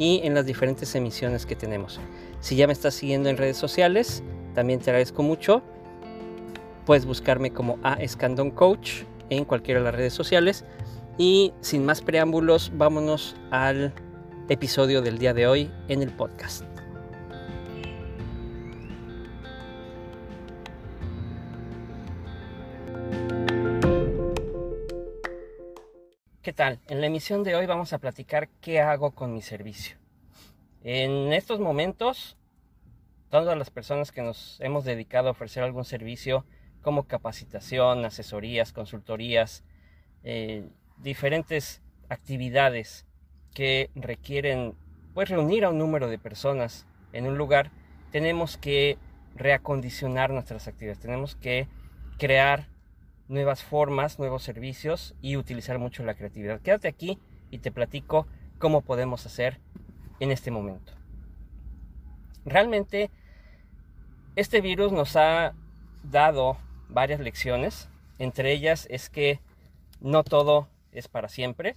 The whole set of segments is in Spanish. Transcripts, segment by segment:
y en las diferentes emisiones que tenemos. Si ya me estás siguiendo en redes sociales, también te agradezco mucho. Puedes buscarme como A Escandón Coach en cualquiera de las redes sociales. Y sin más preámbulos, vámonos al episodio del día de hoy en el podcast. ¿Qué tal? En la emisión de hoy vamos a platicar qué hago con mi servicio. En estos momentos, todas las personas que nos hemos dedicado a ofrecer algún servicio como capacitación, asesorías, consultorías, eh, diferentes actividades que requieren pues reunir a un número de personas en un lugar, tenemos que reacondicionar nuestras actividades, tenemos que crear nuevas formas, nuevos servicios y utilizar mucho la creatividad. Quédate aquí y te platico cómo podemos hacer en este momento. Realmente este virus nos ha dado varias lecciones, entre ellas es que no todo es para siempre.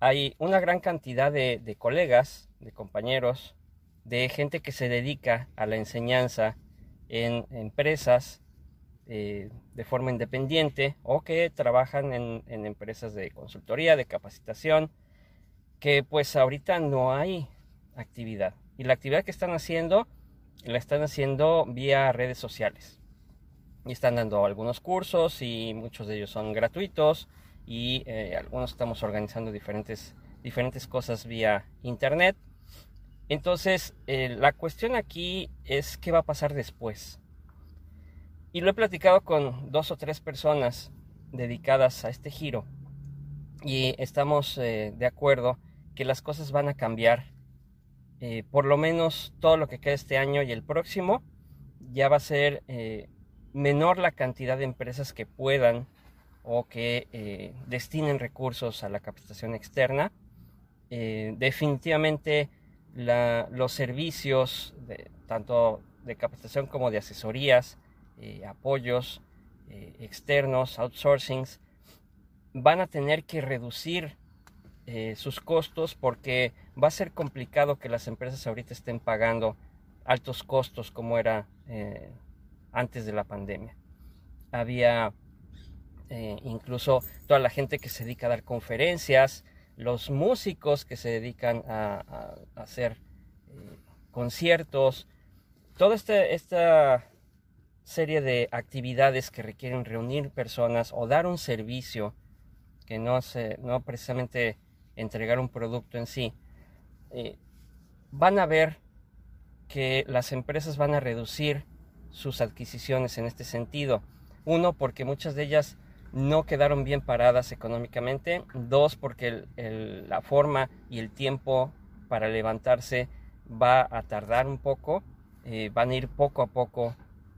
Hay una gran cantidad de, colegas, de compañeros, de gente que se dedica a la enseñanza en empresas eh, de forma independiente o que trabajan en, en, empresas de consultoría, de capacitación, que pues ahorita no hay actividad. Y la actividad que están haciendo, la están haciendo vía redes sociales. Y están dando algunos cursos y muchos de ellos son gratuitos y eh, algunos estamos organizando diferentes, diferentes cosas vía internet. Entonces, eh, la cuestión aquí es qué va a pasar después. Y lo he platicado con dos o tres personas dedicadas a este giro y estamos eh, de acuerdo que las cosas van a cambiar. por lo menos todo lo que queda este año y el próximo ya va a ser menor la cantidad de empresas que puedan o que eh, destinen recursos a la capacitación externa. Eh, definitivamente los servicios, tanto de capacitación como de asesorías, eh, apoyos externos, outsourcings, van a tener que reducir sus costos porque va a ser complicado que las empresas ahorita estén pagando altos costos como era antes de la pandemia. Había eh, incluso toda la gente que se dedica a dar conferencias, los músicos que se dedican a, hacer eh, conciertos, toda este, esta serie de actividades que requieren reunir personas o dar un servicio que no, se, no precisamente entregar un producto en sí, eh, van a ver que las empresas van a reducir sus adquisiciones en este sentido. Uno, porque muchas de ellas no quedaron bien paradas económicamente. Dos, porque la forma y el tiempo para levantarse va a tardar un poco. Eh, van a ir poco a poco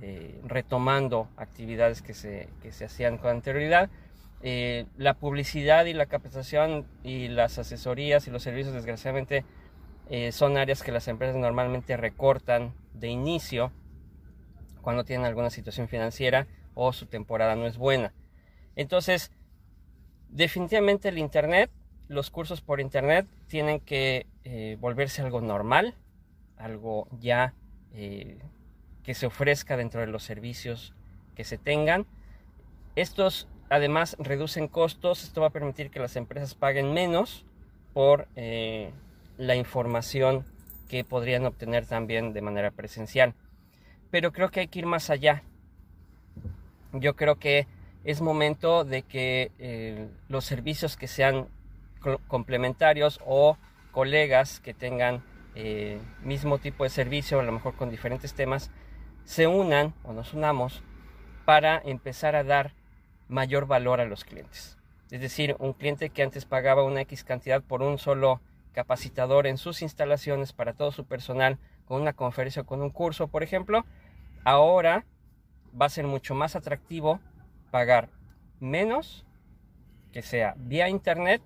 eh, retomando actividades que se, que se hacían con anterioridad. Eh, la publicidad y la capacitación y las asesorías y los servicios, desgraciadamente, son áreas que las empresas normalmente recortan de inicio cuando tienen alguna situación financiera o su temporada no es buena. Entonces, definitivamente el Internet, los cursos por Internet tienen que eh, volverse algo normal, algo ya eh, que se ofrezca dentro de los servicios que se tengan. Estos además reducen costos, esto va a permitir que las empresas paguen menos por eh, la información que podrían obtener también de manera presencial pero creo que hay que ir más allá. Yo creo que es momento de que eh, los servicios que sean complementarios o colegas que tengan eh, mismo tipo de servicio, a lo mejor con diferentes temas, se unan o nos unamos para empezar a dar mayor valor a los clientes. Es decir, un cliente que antes pagaba una X cantidad por un solo capacitador en sus instalaciones para todo su personal con una conferencia o con un curso, por ejemplo, ahora va a ser mucho más atractivo pagar menos, que sea vía internet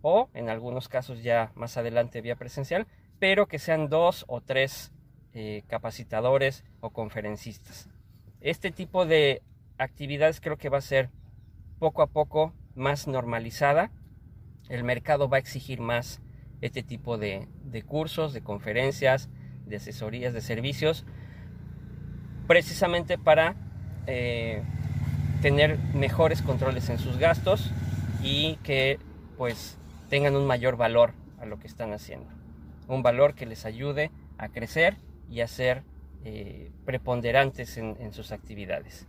o en algunos casos ya más adelante vía presencial, pero que sean dos o tres eh, capacitadores o conferencistas. Este tipo de actividades creo que va a ser poco a poco más normalizada. El mercado va a exigir más este tipo de, cursos, de conferencias, de asesorías, de servicios, precisamente para eh, tener mejores controles en sus gastos y que pues tengan un mayor valor a lo que están haciendo. Un valor que les ayude a crecer y a ser eh, preponderantes en, sus actividades.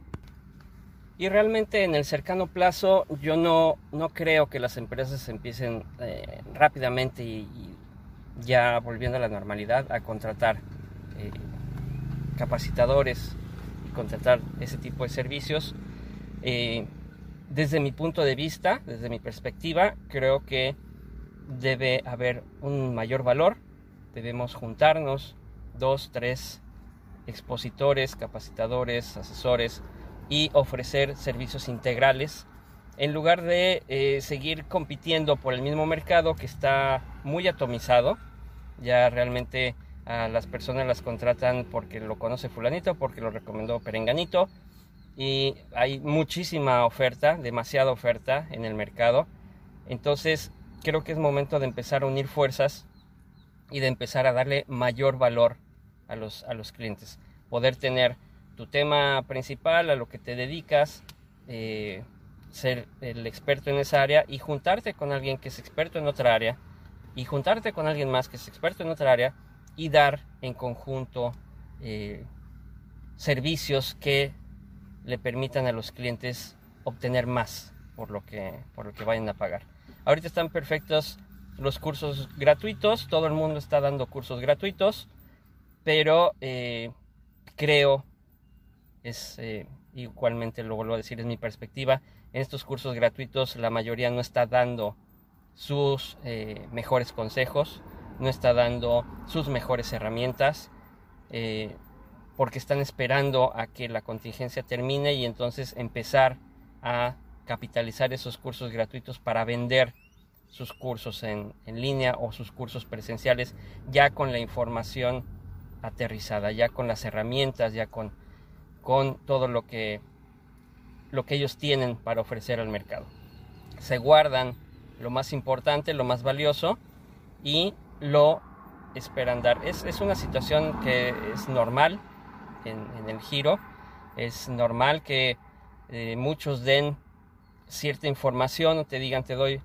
Y realmente en el cercano plazo yo no, no creo que las empresas empiecen eh, rápidamente y, ya volviendo a la normalidad a contratar eh, capacitadores y contratar ese tipo de servicios eh, desde mi punto de vista, desde mi perspectiva, creo que debe haber un mayor valor. Debemos juntarnos dos, tres expositores, capacitadores, asesores y ofrecer servicios integrales en lugar de eh, seguir compitiendo por el mismo mercado que está muy atomizado. Ya realmente a las personas las contratan porque lo conoce fulanito, porque lo recomendó perenganito y hay muchísima oferta, demasiada oferta en el mercado. Entonces creo que es momento de empezar a unir fuerzas y de empezar a darle mayor valor a los, a los clientes. Poder tener tu tema principal, a lo que te dedicas, eh, ser el experto en esa área y juntarte con alguien que es experto en otra área y juntarte con alguien más que es experto en otra área y dar en conjunto eh, servicios que le permitan a los clientes obtener más por lo que, por lo que vayan a pagar. Ahorita están perfectos los cursos gratuitos, todo el mundo está dando cursos gratuitos, pero eh, creo, es eh, igualmente lo vuelvo a decir, es mi perspectiva, en estos cursos gratuitos la mayoría no está dando sus eh, mejores consejos, no está dando sus mejores herramientas porque están esperando a que la contingencia termine y entonces empezar a capitalizar esos cursos gratuitos para vender sus cursos en, línea o sus cursos presenciales ya con la información aterrizada, ya con las herramientas, ya con, con todo lo que, lo que ellos tienen para ofrecer al mercado. Se guardan lo más importante, lo más valioso y lo esperan dar. Es, es una situación que es normal, en, el giro. Es normal que eh, muchos den cierta información, te digan te doy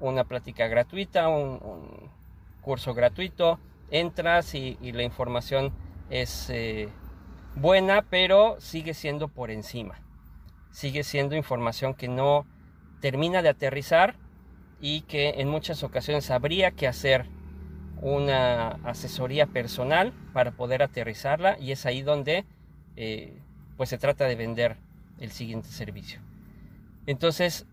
una plática gratuita, un, curso gratuito, entras y, la información es eh, buena, pero sigue siendo por encima. Sigue siendo información que no termina de aterrizar y que en muchas ocasiones habría que hacer una asesoría personal para poder aterrizarla y es ahí donde eh, pues se trata de vender el siguiente servicio. Entonces,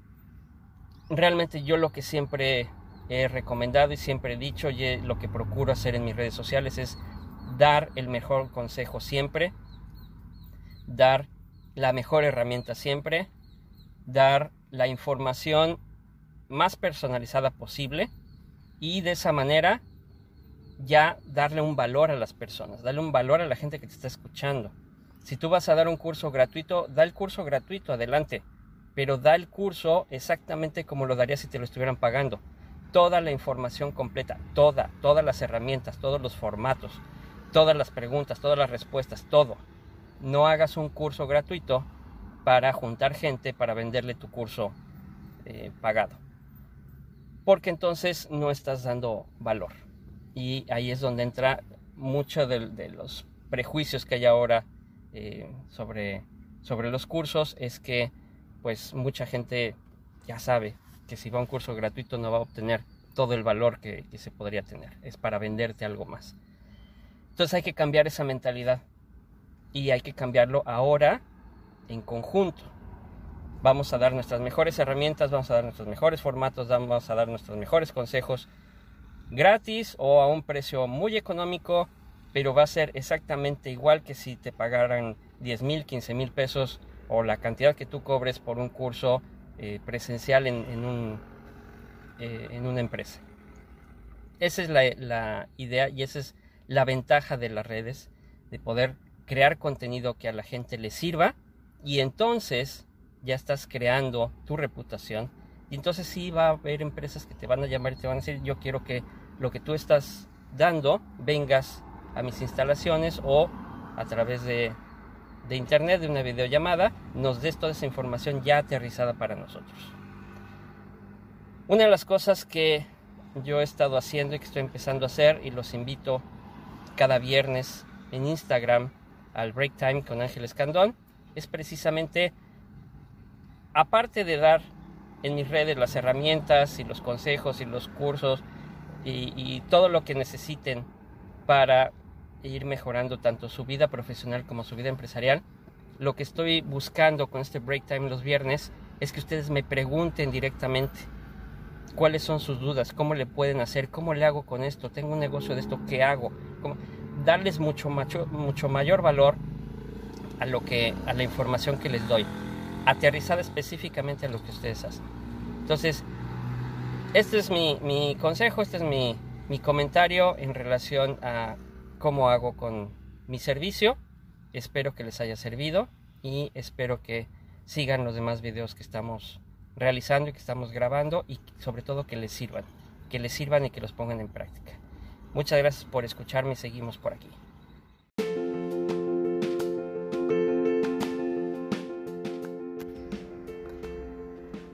realmente yo lo que siempre he recomendado y siempre he dicho y lo que procuro hacer en mis redes sociales es dar el mejor consejo siempre, dar la mejor herramienta siempre, dar la información más personalizada posible y de esa manera ya darle un valor a las personas, darle un valor a la gente que te está escuchando. Si tú vas a dar un curso gratuito, da el curso gratuito, adelante, pero da el curso exactamente como lo darías si te lo estuvieran pagando. Toda la información completa, toda, todas las herramientas, todos los formatos, todas las preguntas, todas las respuestas, todo. No hagas un curso gratuito para juntar gente para venderle tu curso eh, pagado. Porque entonces no estás dando valor y ahí es donde entra mucho de, los prejuicios que hay ahora eh, sobre, sobre los cursos, es que pues mucha gente ya sabe que si va a un curso gratuito no va a obtener todo el valor que, que se podría tener, es para venderte algo más. Entonces hay que cambiar esa mentalidad y hay que cambiarlo ahora en conjunto. Vamos a dar nuestras mejores herramientas, vamos a dar nuestros mejores formatos, vamos a dar nuestros mejores consejos gratis o a un precio muy económico pero va a ser exactamente igual que si te pagaran 10 mil, 15 mil pesos o la cantidad que tú cobres por un curso eh, presencial en, un, eh, en, una empresa. Esa es la, la, idea y esa es la ventaja de las redes, de poder crear contenido que a la gente le sirva y entonces ya estás creando tu reputación y entonces sí va a haber empresas que te van a llamar y te van a decir yo quiero que lo que tú estás dando vengas a mis instalaciones o a través de, de internet, de una videollamada, nos des toda esa información ya aterrizada para nosotros. Una de las cosas que yo he estado haciendo y que estoy empezando a hacer y los invito cada viernes en Instagram al Break Time con Ángel Escandón es precisamente, aparte de dar en mis redes las herramientas y los consejos y los cursos y, todo lo que necesiten para ir mejorando tanto su vida profesional como su vida empresarial. Lo que estoy buscando con este break time los viernes es que ustedes me pregunten directamente cuáles son sus dudas, cómo le pueden hacer, cómo le hago con esto, tengo un negocio de esto, ¿qué hago? Darles mucho, mucho, mucho mayor valor a, lo que, a la información que les doy, aterrizada específicamente a lo que ustedes hacen. Entonces, este es mi, mi consejo, este es mi, mi comentario en relación a cómo hago con mi servicio. Espero que les haya servido y espero que sigan los demás videos que estamos realizando y que estamos grabando y sobre todo que les sirvan, que les sirvan y que los pongan en práctica. Muchas gracias por escucharme y seguimos por aquí.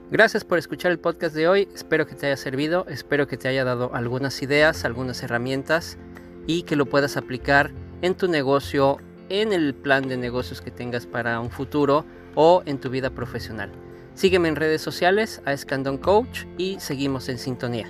Gracias por escuchar el podcast de hoy, espero que te haya servido, espero que te haya dado algunas ideas, algunas herramientas y que lo puedas aplicar en tu negocio, en el plan de negocios que tengas para un futuro o en tu vida profesional. Sígueme en redes sociales a Escandón Coach y seguimos en sintonía.